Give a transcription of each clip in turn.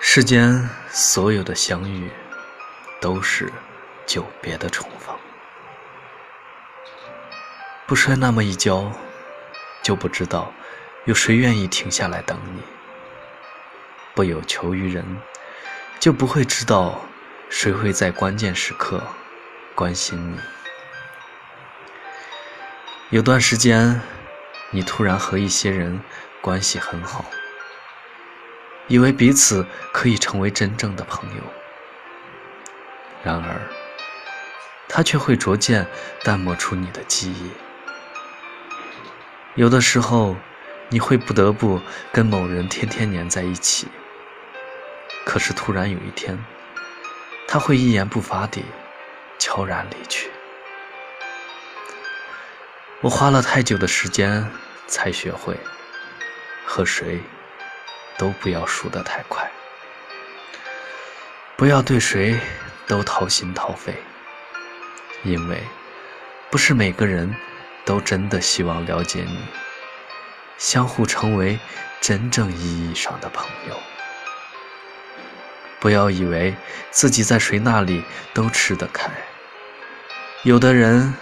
世间所有的相遇，都是久别的重逢。不摔那么一跤，就不知道有谁愿意停下来等你；不有求于人，就不会知道谁会在关键时刻关心你。有段时间，你突然和一些人关系很好。以为彼此可以成为真正的朋友，然而，他却会逐渐淡漠出你的记忆。有的时候，你会不得不跟某人天天黏在一起，可是突然有一天，他会一言不发地悄然离去。我花了太久的时间才学会和谁。都不要输得太快，不要对谁都掏心掏肺，因为不是每个人都真的希望了解你，相互成为真正意义上的朋友。不要以为自己在谁那里都吃得开，有的人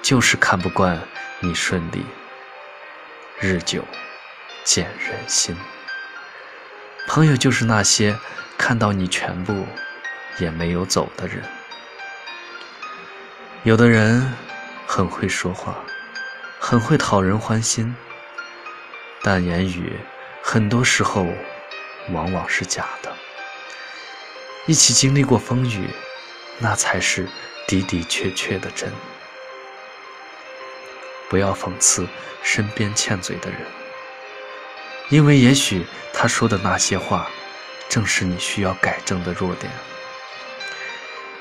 就是看不惯你顺利，日久见人心。朋友就是那些看到你全部也没有走的人。有的人很会说话，很会讨人欢心，但言语很多时候往往是假的。一起经历过风雨，那才是的的确确的真。不要讽刺身边欠嘴的人。因为也许他说的那些话，正是你需要改正的弱点。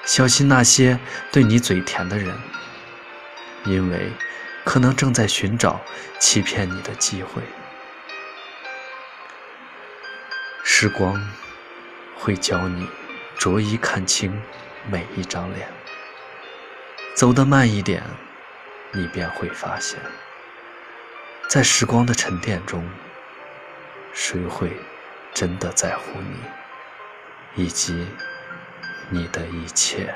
小心那些对你嘴甜的人，因为可能正在寻找欺骗你的机会。时光会教你逐一看清每一张脸，走得慢一点，你便会发现，在时光的沉淀中。谁会真的在乎你，以及你的一切？